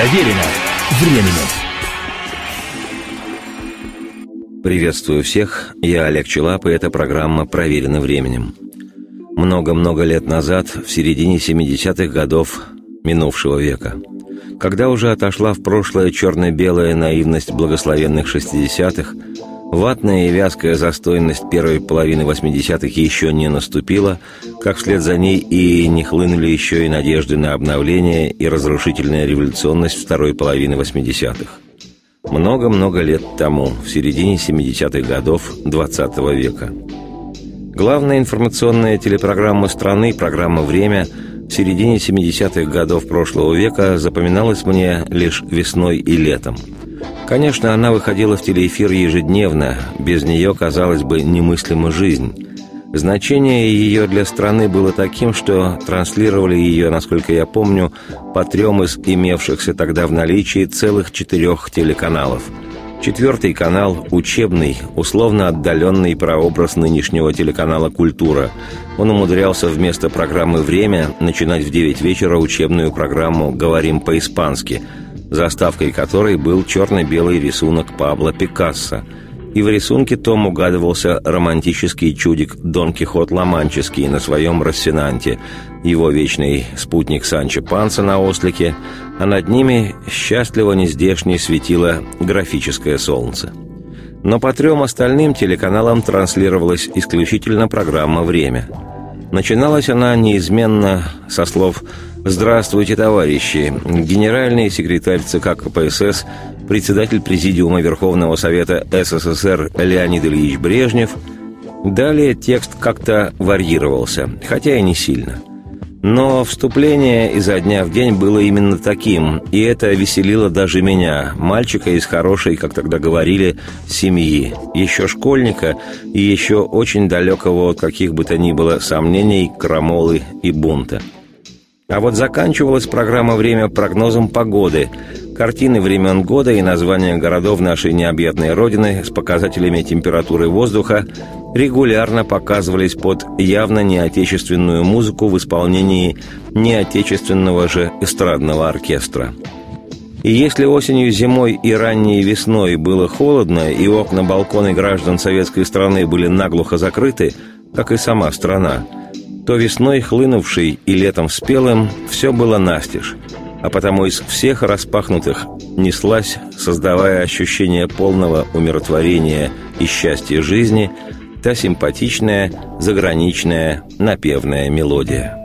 Проверено временем. Приветствую всех, я Олег Челап, и эта программа «Проверено временем». Много-много лет назад, в середине 70-х годов минувшего века, когда уже отошла в прошлое черно-белая наивность благословенных 60-х, Ватная и вязкая застойность первой половины 80-х еще не наступила, как вслед за ней и не хлынули еще и надежды на обновление и разрушительная революционность второй половины 80-х. Много-много лет тому, в середине 70-х годов 20 -го века. Главная информационная телепрограмма страны, программа «Время», в середине 70-х годов прошлого века запоминалась мне лишь весной и летом – Конечно, она выходила в телеэфир ежедневно, без нее, казалось бы, немыслима жизнь. Значение ее для страны было таким, что транслировали ее, насколько я помню, по трем из имевшихся тогда в наличии целых четырех телеканалов. Четвертый канал – учебный, условно отдаленный прообраз нынешнего телеканала «Культура». Он умудрялся вместо программы «Время» начинать в 9 вечера учебную программу «Говорим по-испански», заставкой которой был черно-белый рисунок Пабло Пикассо. И в рисунке том угадывался романтический чудик Дон Кихот Ламанческий на своем Рассенанте, его вечный спутник Санчо Панса на ослике, а над ними счастливо нездешнее светило графическое солнце. Но по трем остальным телеканалам транслировалась исключительно программа «Время». Начиналась она неизменно со слов «Здравствуйте, товарищи!» Генеральный секретарь ЦК КПСС, председатель Президиума Верховного Совета СССР Леонид Ильич Брежнев. Далее текст как-то варьировался, хотя и не сильно. Но вступление изо дня в день было именно таким, и это веселило даже меня, мальчика из хорошей, как тогда говорили, семьи, еще школьника и еще очень далекого от каких бы то ни было сомнений, крамолы и бунта. А вот заканчивалась программа «Время» прогнозом погоды, картины времен года и названия городов нашей необъятной Родины с показателями температуры воздуха регулярно показывались под явно неотечественную музыку в исполнении неотечественного же эстрадного оркестра. И если осенью, зимой и ранней весной было холодно, и окна балконы граждан советской страны были наглухо закрыты, как и сама страна – то весной хлынувшей и летом спелым все было настежь, а потому из всех распахнутых неслась, создавая ощущение полного умиротворения и счастья жизни, та симпатичная, заграничная, напевная мелодия.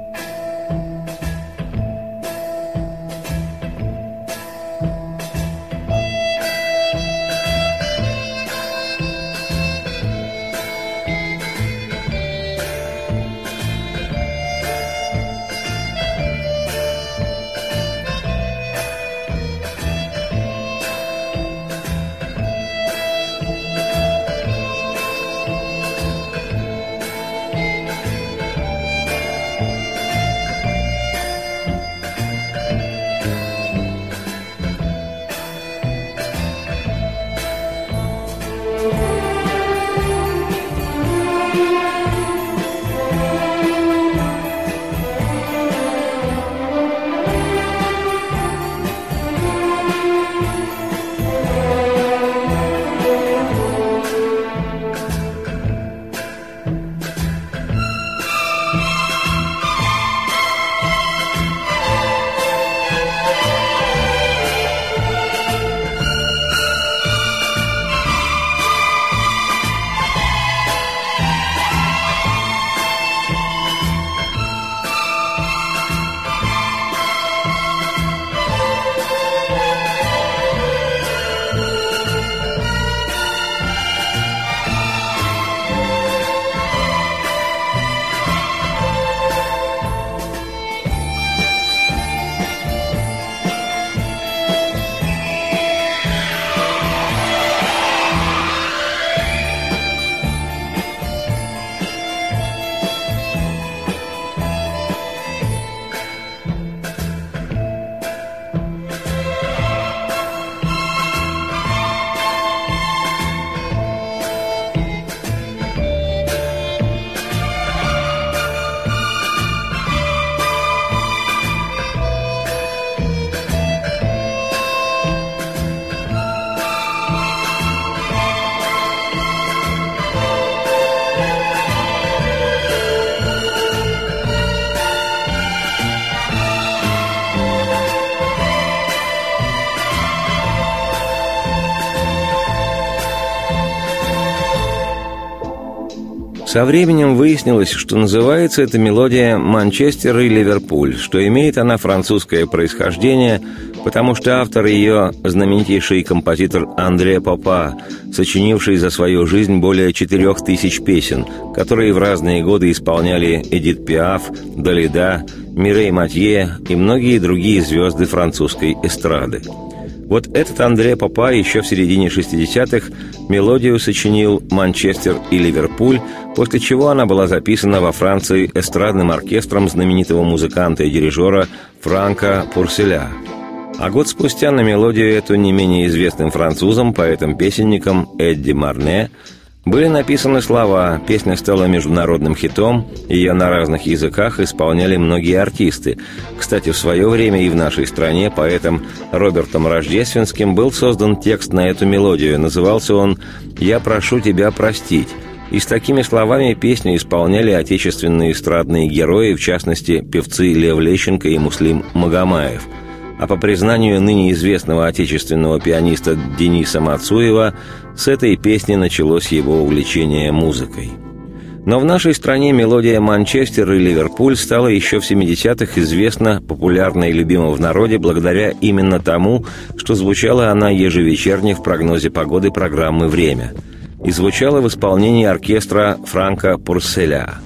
Со временем выяснилось, что называется эта мелодия «Манчестер и Ливерпуль», что имеет она французское происхождение, потому что автор ее – знаменитейший композитор Андре Попа, сочинивший за свою жизнь более четырех тысяч песен, которые в разные годы исполняли Эдит Пиаф, Далида, Мирей Матье и многие другие звезды французской эстрады. Вот этот Андре Папа еще в середине 60-х мелодию сочинил «Манчестер и Ливерпуль», после чего она была записана во Франции эстрадным оркестром знаменитого музыканта и дирижера Франка Пурселя. А год спустя на мелодию эту не менее известным французом, поэтом-песенником Эдди Марне – были написаны слова, песня стала международным хитом, ее на разных языках исполняли многие артисты. Кстати, в свое время и в нашей стране поэтом Робертом Рождественским был создан текст на эту мелодию. Назывался он «Я прошу тебя простить». И с такими словами песню исполняли отечественные эстрадные герои, в частности, певцы Лев Лещенко и Муслим Магомаев – а по признанию ныне известного отечественного пианиста Дениса Мацуева, с этой песни началось его увлечение музыкой. Но в нашей стране мелодия «Манчестер» и «Ливерпуль» стала еще в 70-х известна, популярна и любима в народе благодаря именно тому, что звучала она ежевечерне в прогнозе погоды программы «Время» и звучала в исполнении оркестра Франка Пурселя –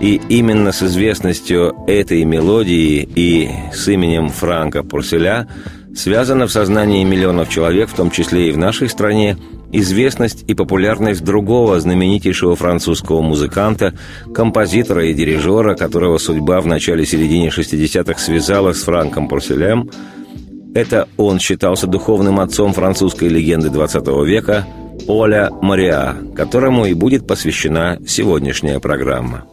и именно с известностью этой мелодии и с именем Франка Пурселя связана в сознании миллионов человек, в том числе и в нашей стране, известность и популярность другого знаменитейшего французского музыканта, композитора и дирижера, которого судьба в начале-середине 60-х связала с Франком Пурселем. Это он считался духовным отцом французской легенды 20 века Оля Мариа, которому и будет посвящена сегодняшняя программа.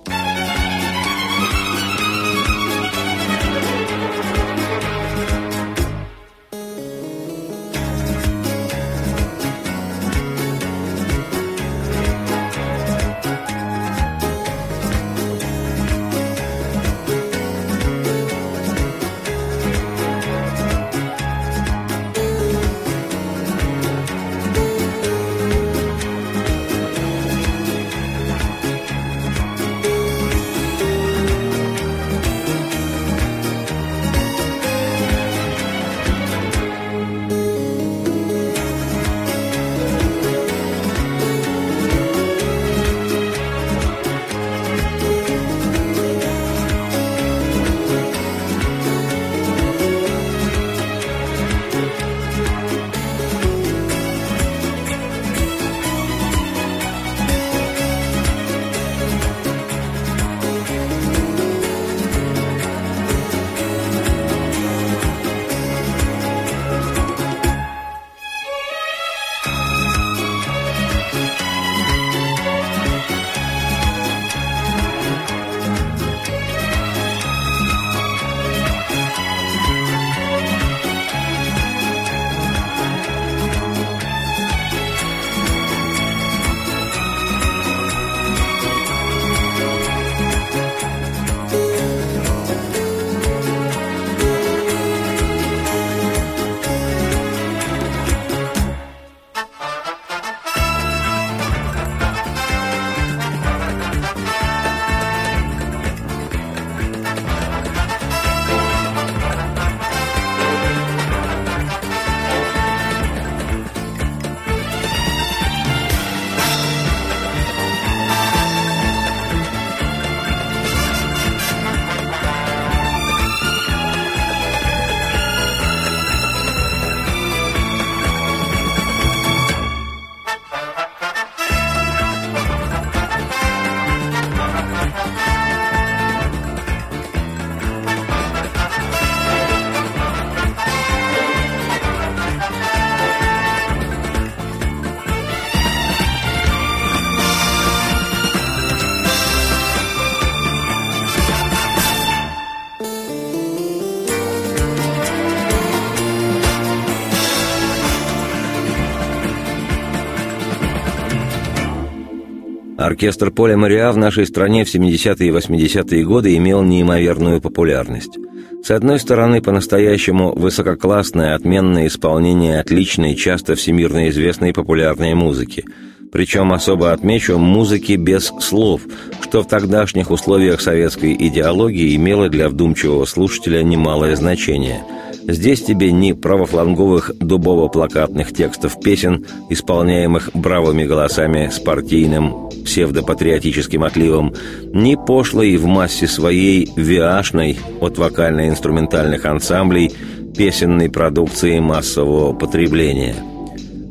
Оркестр Поля Мариа в нашей стране в 70-е и 80-е годы имел неимоверную популярность. С одной стороны, по-настоящему высококлассное, отменное исполнение отличной, часто всемирно известной популярной музыки. Причем особо отмечу музыки без слов, что в тогдашних условиях советской идеологии имело для вдумчивого слушателя немалое значение. Здесь тебе ни правофланговых дубово-плакатных текстов песен, исполняемых бравыми голосами с партийным псевдопатриотическим отливом, ни пошлой в массе своей виашной от вокально-инструментальных ансамблей песенной продукции массового потребления –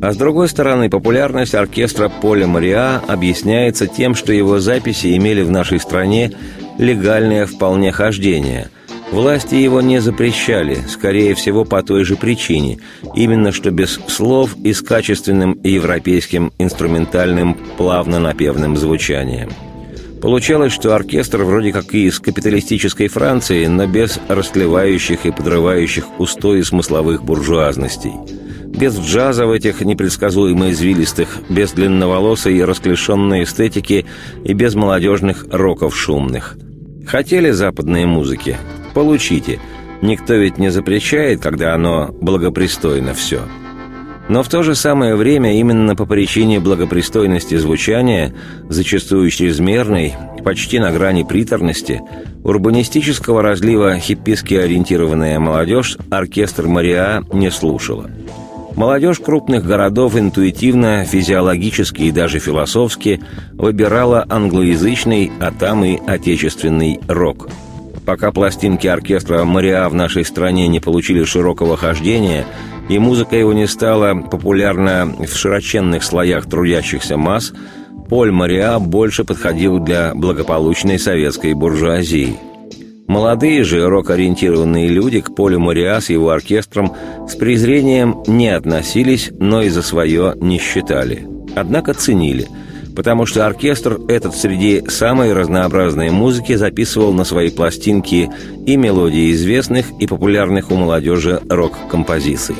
а с другой стороны, популярность оркестра Поля Мариа объясняется тем, что его записи имели в нашей стране легальное вполне хождение. Власти его не запрещали, скорее всего, по той же причине, именно что без слов и с качественным европейским инструментальным плавно-напевным звучанием. Получалось, что оркестр вроде как и из капиталистической Франции, но без растлевающих и подрывающих устои смысловых буржуазностей – без джаза в этих непредсказуемо извилистых, без длинноволосой и расклешенной эстетики и без молодежных роков шумных. Хотели западные музыки? Получите. Никто ведь не запрещает, когда оно благопристойно все. Но в то же самое время именно по причине благопристойности звучания, зачастую чрезмерной, почти на грани приторности, урбанистического разлива хипписки ориентированная молодежь оркестр Мариа не слушала – Молодежь крупных городов интуитивно, физиологически и даже философски выбирала англоязычный, а там и отечественный рок. Пока пластинки оркестра «Мариа» в нашей стране не получили широкого хождения, и музыка его не стала популярна в широченных слоях трудящихся масс, Поль Мариа больше подходил для благополучной советской буржуазии – Молодые же рок-ориентированные люди к Полю Мариа с его оркестром с презрением не относились, но и за свое не считали. Однако ценили, потому что оркестр этот среди самой разнообразной музыки записывал на свои пластинки и мелодии известных и популярных у молодежи рок-композиций.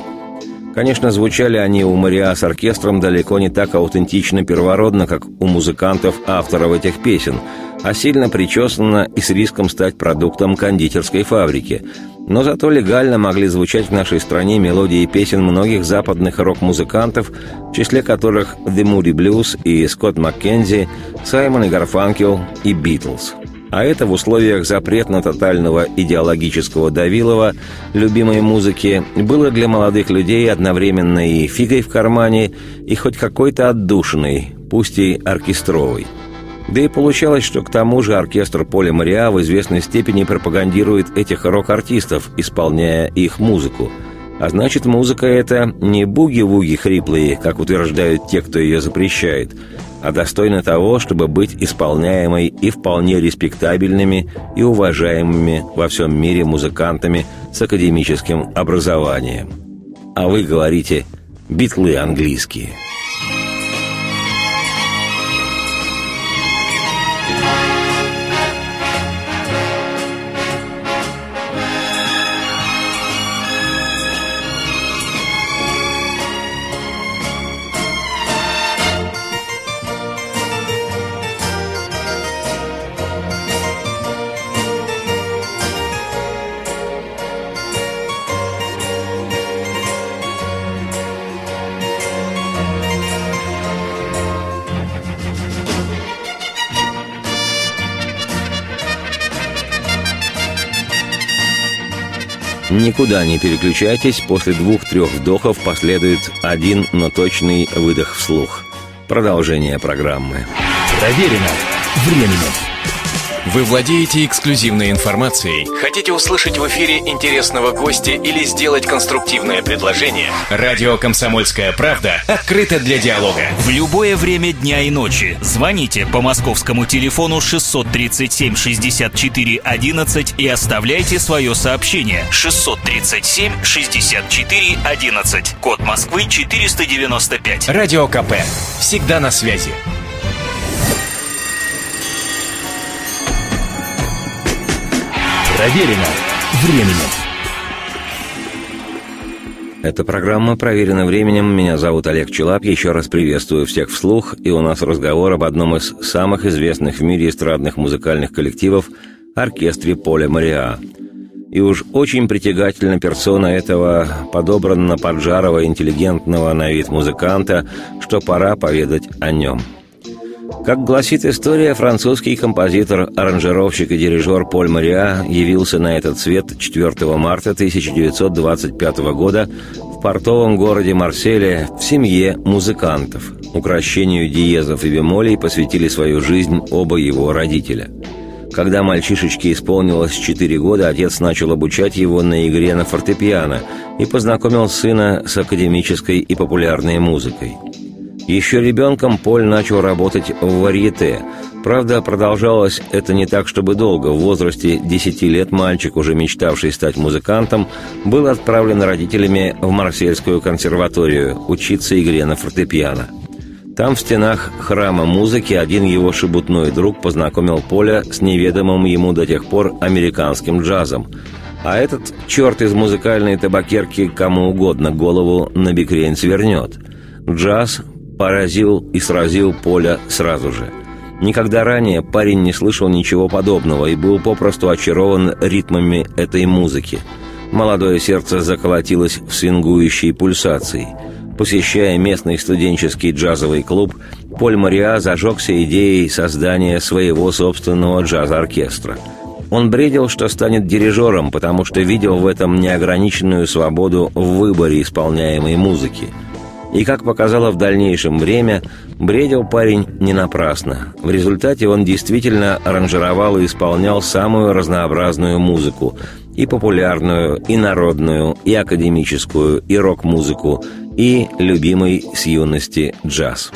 Конечно, звучали они у Мариа с оркестром далеко не так аутентично первородно, как у музыкантов, авторов этих песен – а сильно причесана и с риском стать продуктом кондитерской фабрики. Но зато легально могли звучать в нашей стране мелодии песен многих западных рок-музыкантов, в числе которых The Moody Blues и Скотт Маккензи, Саймон и Гарфанкел и Битлз. А это в условиях запретно-тотального идеологического давилова любимой музыки было для молодых людей одновременно и фигой в кармане, и хоть какой-то отдушиной, пусть и оркестровой – да и получалось, что к тому же оркестр Поля Мариа в известной степени пропагандирует этих рок-артистов, исполняя их музыку. А значит, музыка эта не буги-вуги хриплые, как утверждают те, кто ее запрещает, а достойна того, чтобы быть исполняемой и вполне респектабельными и уважаемыми во всем мире музыкантами с академическим образованием. А вы говорите «битлы английские». Никуда не переключайтесь, после двух-трех вдохов последует один, но точный выдох вслух. Продолжение программы. Проверено временем. Вы владеете эксклюзивной информацией? Хотите услышать в эфире интересного гостя или сделать конструктивное предложение? Радио «Комсомольская правда» открыто для диалога. В любое время дня и ночи. Звоните по московскому телефону 637 64 11 и оставляйте свое сообщение. 637 64 11. Код Москвы 495. Радио КП. Всегда на связи. Проверено временем. Эта программа проверена временем. Меня зовут Олег Челап. Еще раз приветствую всех вслух. И у нас разговор об одном из самых известных в мире эстрадных музыкальных коллективов – оркестре Поля Мариа. И уж очень притягательна персона этого подобранно поджарого интеллигентного на вид музыканта, что пора поведать о нем. Как гласит история, французский композитор, аранжировщик и дирижер Поль Мариа явился на этот свет 4 марта 1925 года в портовом городе Марселе в семье музыкантов. Укращению диезов и бемолей посвятили свою жизнь оба его родителя – когда мальчишечке исполнилось 4 года, отец начал обучать его на игре на фортепиано и познакомил сына с академической и популярной музыкой. Еще ребенком Поль начал работать в варьете. Правда, продолжалось это не так, чтобы долго. В возрасте 10 лет мальчик, уже мечтавший стать музыкантом, был отправлен родителями в Марсельскую консерваторию учиться игре на фортепиано – там, в стенах храма музыки, один его шебутной друг познакомил Поля с неведомым ему до тех пор американским джазом. А этот черт из музыкальной табакерки кому угодно голову на бикрень свернет. Джаз поразил и сразил Поля сразу же. Никогда ранее парень не слышал ничего подобного и был попросту очарован ритмами этой музыки. Молодое сердце заколотилось в свингующей пульсации – Посещая местный студенческий джазовый клуб, Поль Мариа зажегся идеей создания своего собственного джаз-оркестра. Он бредил, что станет дирижером, потому что видел в этом неограниченную свободу в выборе исполняемой музыки. И, как показало в дальнейшем время, бредил парень не напрасно. В результате он действительно аранжировал и исполнял самую разнообразную музыку, и популярную, и народную, и академическую, и рок-музыку, и любимый с юности джаз.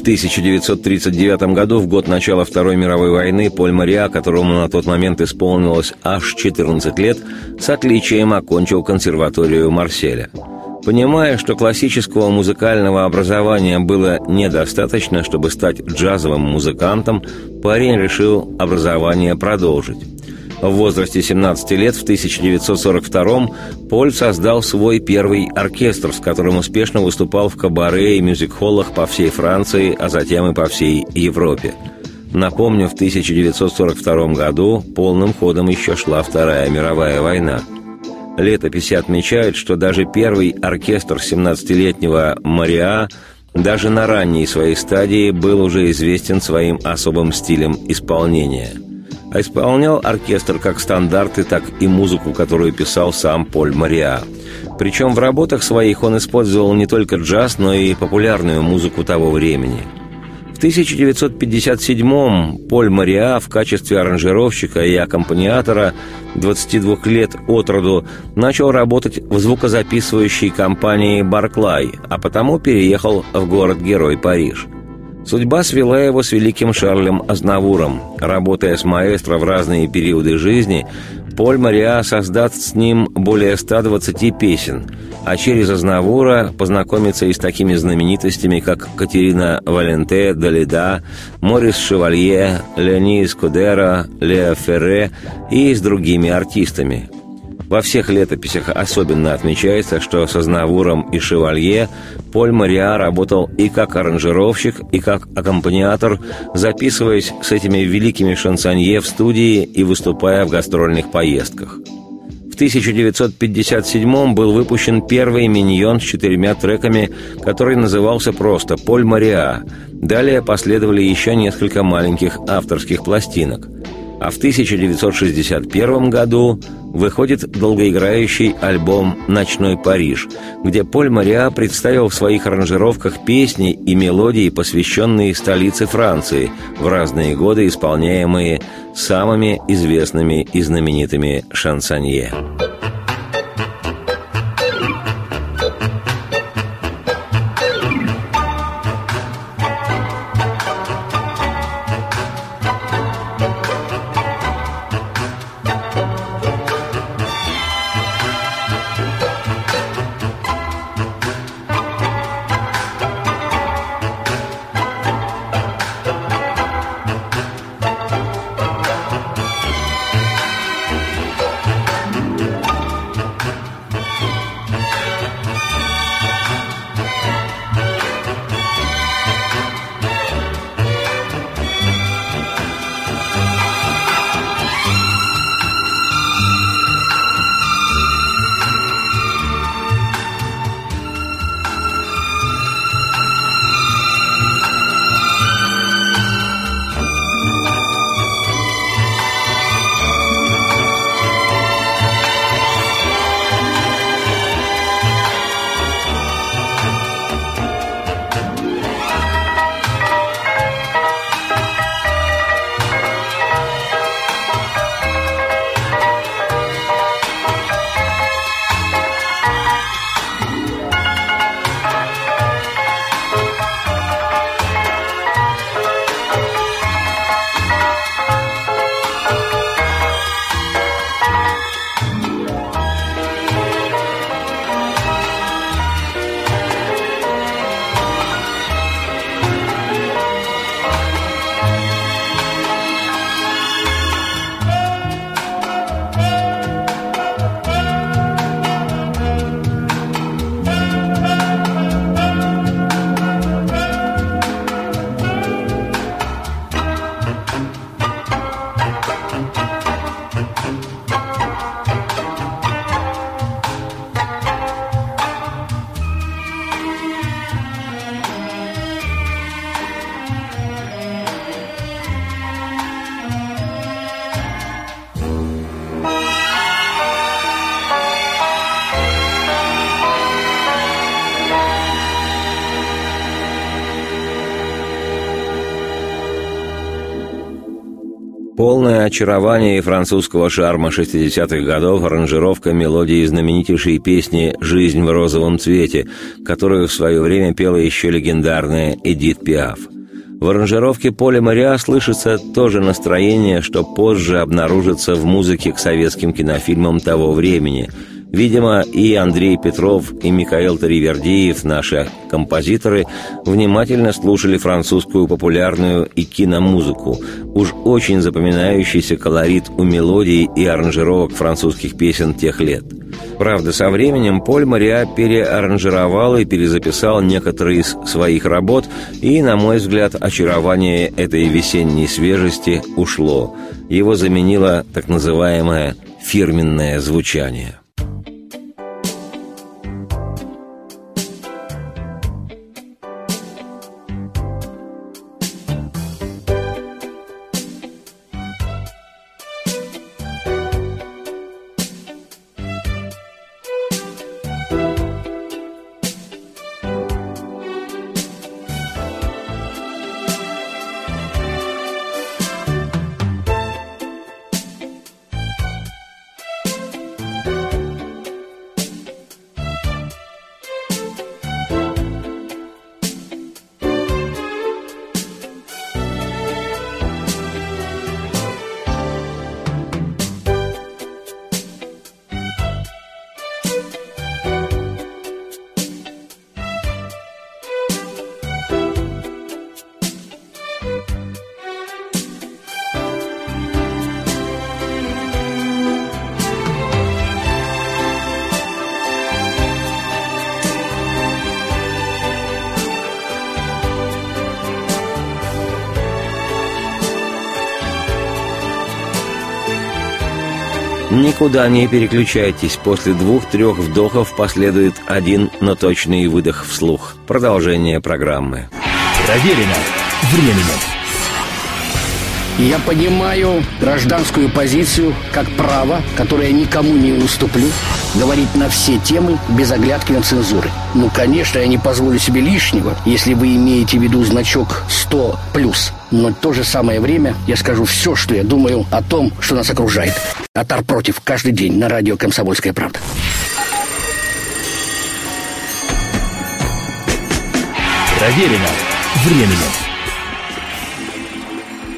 В 1939 году, в год начала Второй мировой войны, Поль Мариа, которому на тот момент исполнилось аж 14 лет, с отличием окончил консерваторию Марселя. Понимая, что классического музыкального образования было недостаточно, чтобы стать джазовым музыкантом, парень решил образование продолжить. В возрасте 17 лет в 1942-м Поль создал свой первый оркестр, с которым успешно выступал в кабаре и мюзик-холлах по всей Франции, а затем и по всей Европе. Напомню, в 1942 году полным ходом еще шла Вторая мировая война. Летописи отмечают, что даже первый оркестр 17-летнего Мариа даже на ранней своей стадии был уже известен своим особым стилем исполнения – а исполнял оркестр как стандарты, так и музыку, которую писал сам Поль Мариа. Причем в работах своих он использовал не только джаз, но и популярную музыку того времени. В 1957-м Поль Мариа в качестве аранжировщика и аккомпаниатора 22 лет от роду начал работать в звукозаписывающей компании «Барклай», а потому переехал в город-герой Париж – Судьба свела его с великим Шарлем Азнавуром. Работая с маэстро в разные периоды жизни, Поль Мариа создаст с ним более 120 песен, а через Азнавура познакомится и с такими знаменитостями, как Катерина Валенте, Далида, Морис Шевалье, Леони Скудера, Лео Ферре и с другими артистами – во всех летописях особенно отмечается, что со Знавуром и Шевалье Поль Мариа работал и как аранжировщик, и как аккомпаниатор, записываясь с этими великими шансонье в студии и выступая в гастрольных поездках. В 1957 был выпущен первый миньон с четырьмя треками, который назывался просто «Поль Мариа». Далее последовали еще несколько маленьких авторских пластинок – а в 1961 году выходит долгоиграющий альбом «Ночной Париж», где Поль Мариа представил в своих аранжировках песни и мелодии, посвященные столице Франции, в разные годы исполняемые самыми известными и знаменитыми шансонье. Очарование французского шарма 60-х годов аранжировка мелодии знаменитейшей песни «Жизнь в розовом цвете», которую в свое время пела еще легендарная Эдит Пиаф. В аранжировке Поля Мариа слышится то же настроение, что позже обнаружится в музыке к советским кинофильмам того времени – Видимо, и Андрей Петров, и Михаил Таривердиев, наши композиторы, внимательно слушали французскую популярную и киномузыку. Уж очень запоминающийся колорит у мелодий и аранжировок французских песен тех лет. Правда, со временем Поль Мариа переаранжировал и перезаписал некоторые из своих работ, и, на мой взгляд, очарование этой весенней свежести ушло. Его заменило так называемое фирменное звучание. Никуда не переключайтесь. После двух-трех вдохов последует один, но точный выдох вслух. Продолжение программы. Проверено временем. Я понимаю гражданскую позицию как право, которое никому не уступлю, говорить на все темы без оглядки на цензуры. Ну, конечно, я не позволю себе лишнего, если вы имеете в виду значок 100+. Но в то же самое время я скажу все, что я думаю о том, что нас окружает. Атар против каждый день на радио «Комсомольская правда». Проверено временем.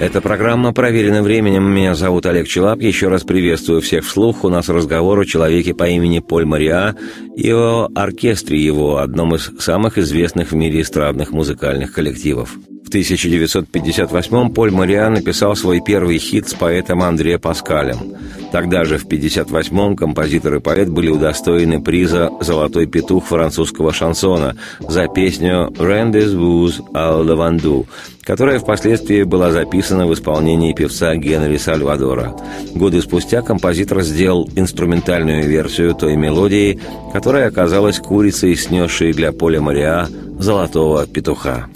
Эта программа проверена временем. Меня зовут Олег Челап. Еще раз приветствую всех вслух. У нас разговор о человеке по имени Поль Мариа и о оркестре его, одном из самых известных в мире эстрадных музыкальных коллективов. В 1958-м Поль Мариа написал свой первый хит с поэтом Андре Паскалем. Тогда же, в 1958-м, композитор и поэт были удостоены приза «Золотой петух» французского шансона за песню «Rendez vous à Lavandou», которая впоследствии была записана в исполнении певца Генри Сальвадора. Годы спустя композитор сделал инструментальную версию той мелодии, которая оказалась курицей, снесшей для Поля Мариа «Золотого петуха».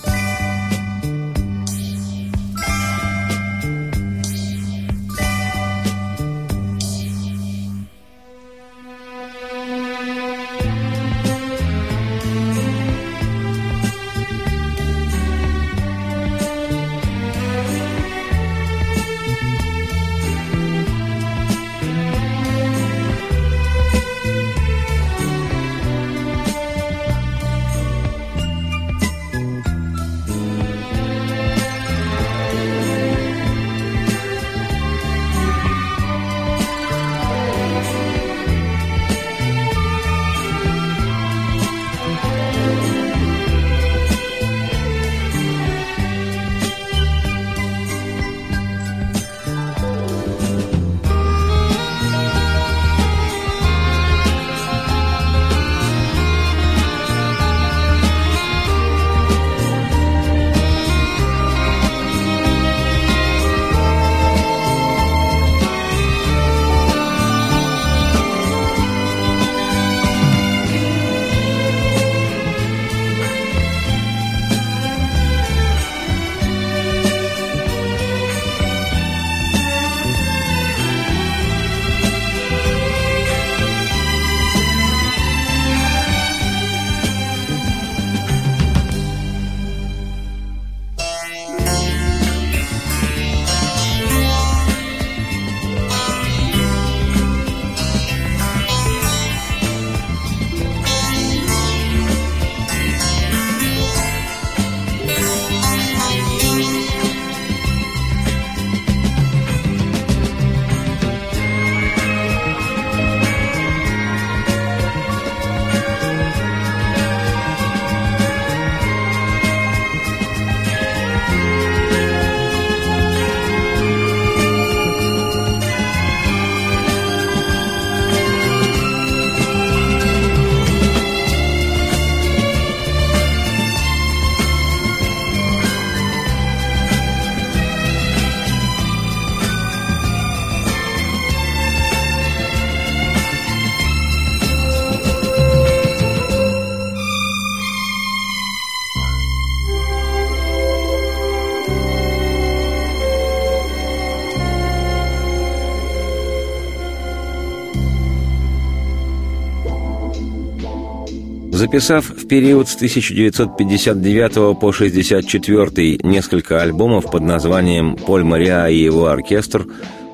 Записав в период с 1959 по 1964 несколько альбомов под названием «Поль Мариа и его оркестр»,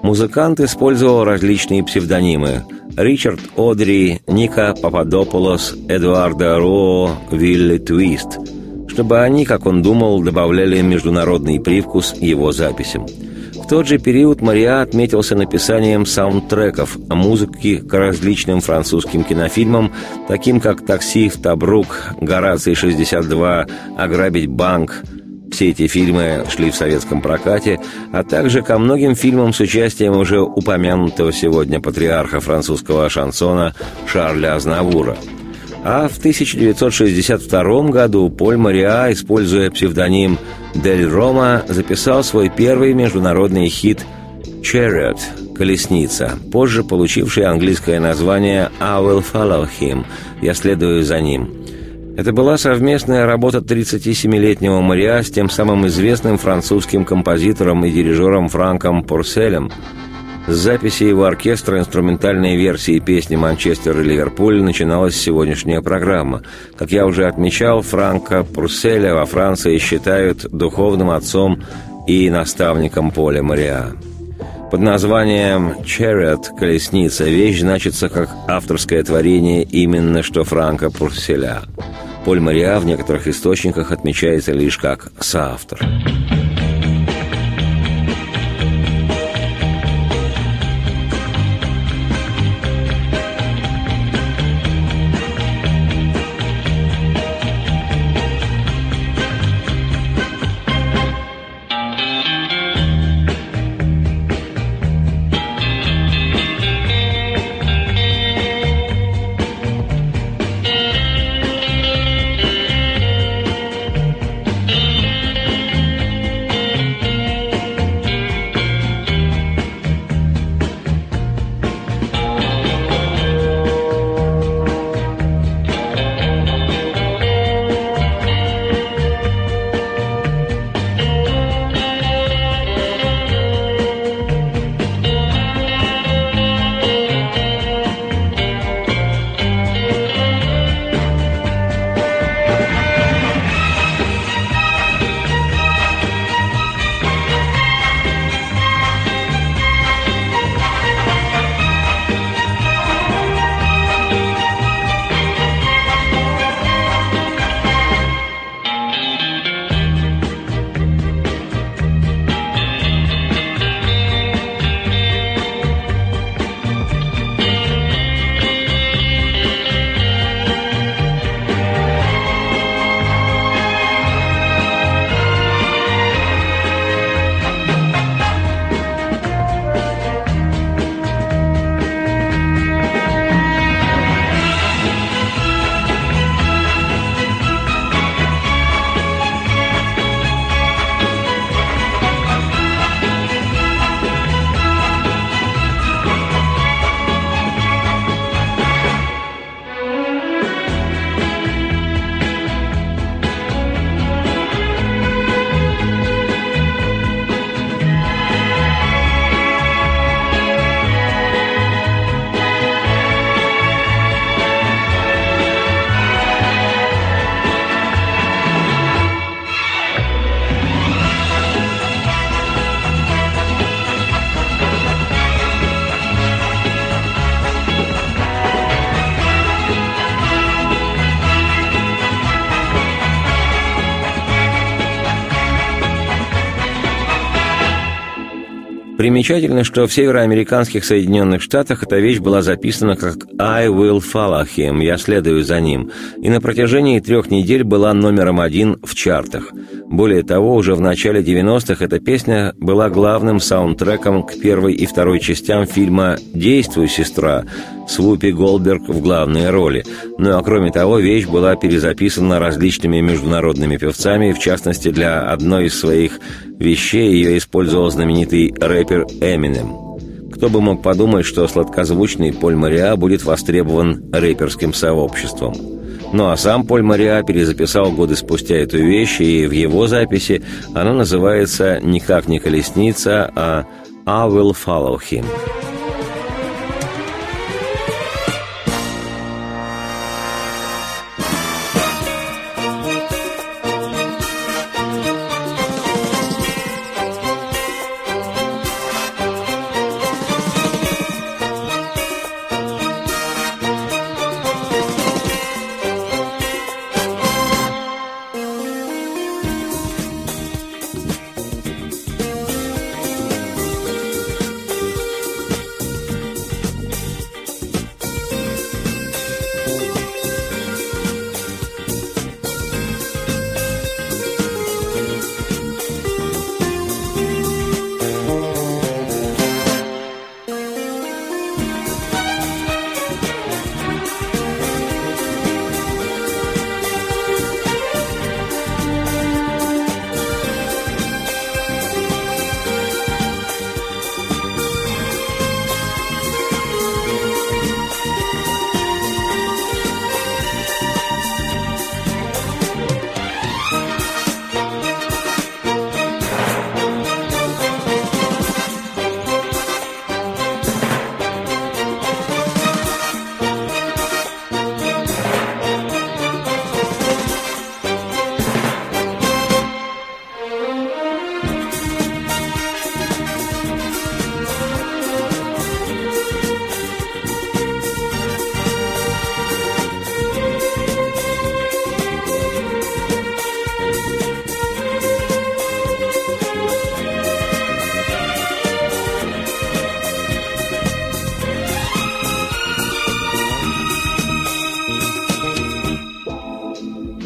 музыкант использовал различные псевдонимы – Ричард Одри, Ника Пападополос, Эдуарда Ро, Вилли Твист, чтобы они, как он думал, добавляли международный привкус его записям – тот же период Мариа отметился написанием саундтреков, музыки к различным французским кинофильмам, таким как «Такси в Табрук», «Гораций-62», «Ограбить банк», все эти фильмы шли в советском прокате, а также ко многим фильмам с участием уже упомянутого сегодня патриарха французского шансона Шарля Азнавура – а в 1962 году Поль Мариа, используя псевдоним Дель Рома, записал свой первый международный хит «Chariot» – «Колесница», позже получивший английское название «I will follow him» – «Я следую за ним». Это была совместная работа 37-летнего Мариа с тем самым известным французским композитором и дирижером Франком Порселем – записи его оркестра инструментальной версии песни «Манчестер» и «Ливерпуль» начиналась сегодняшняя программа. Как я уже отмечал, Франка Пурселя во Франции считают духовным отцом и наставником Поля Мариа. Под названием «Chariot» – «Колесница» вещь значится как авторское творение именно что Франка Пурселя. Поль Мариа в некоторых источниках отмечается лишь как соавтор. Примечательно, что в североамериканских Соединенных Штатах эта вещь была записана как «I will follow him» – «Я следую за ним», и на протяжении трех недель была номером один в чартах. Более того, уже в начале 90-х эта песня была главным саундтреком к первой и второй частям фильма «Действуй, сестра» с Вупи Голдберг в главной роли. Ну а кроме того, вещь была перезаписана различными международными певцами, в частности, для одной из своих вещей ее использовал знаменитый рэпер Эминем. Кто бы мог подумать, что сладкозвучный Поль Мариа будет востребован рэперским сообществом. Ну а сам Поль Мариа перезаписал годы спустя эту вещь, и в его записи она называется никак не «Колесница», а «I will follow him».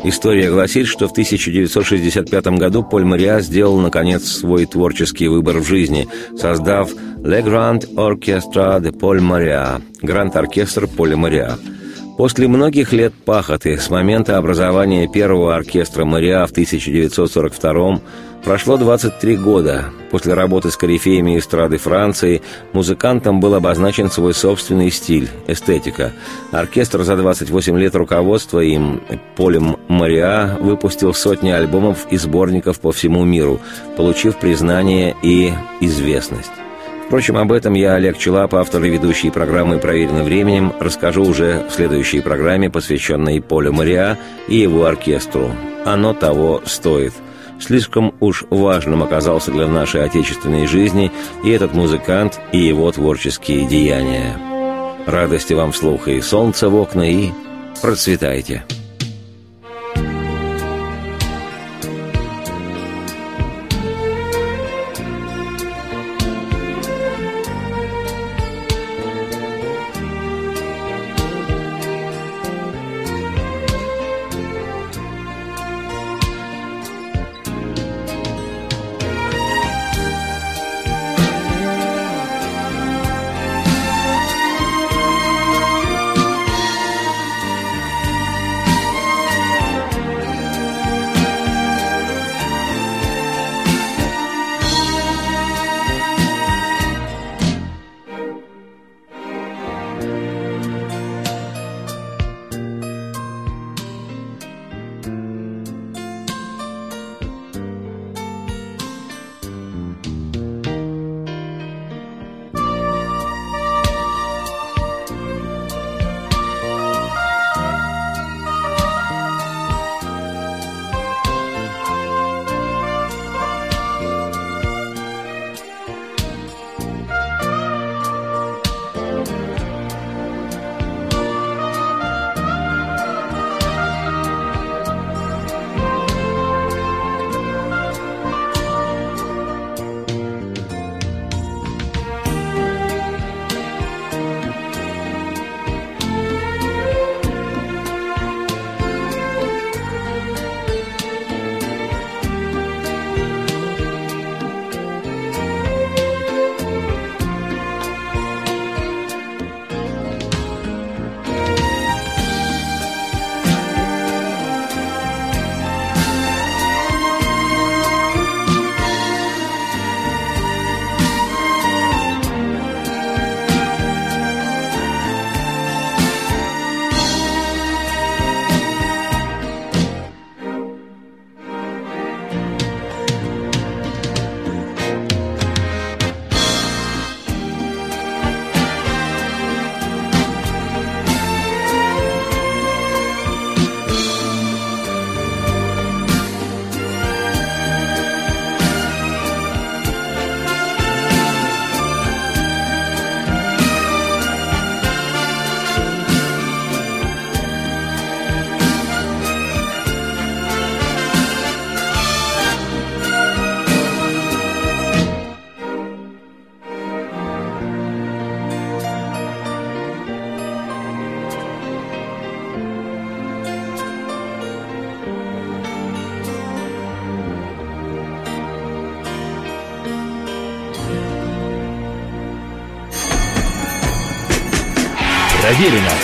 История гласит, что в 1965 году Поль Мариа сделал, наконец, свой творческий выбор в жизни, создав «Le Grand Orchestra de Paul Maria» – Гранд-оркестр Поля Мариа – После многих лет пахоты с момента образования первого оркестра «Мариа» в 1942 прошло 23 года. После работы с корифеями эстрады Франции музыкантам был обозначен свой собственный стиль, эстетика. Оркестр за 28 лет руководства им, Полем Мариа, выпустил сотни альбомов и сборников по всему миру, получив признание и известность. Впрочем, об этом я, Олег Челап, автор и ведущий программы «Проверено временем», расскажу уже в следующей программе, посвященной Полю Мариа и его оркестру. Оно того стоит. Слишком уж важным оказался для нашей отечественной жизни и этот музыкант, и его творческие деяния. Радости вам слуха и солнца в окна, и процветайте! Проверено.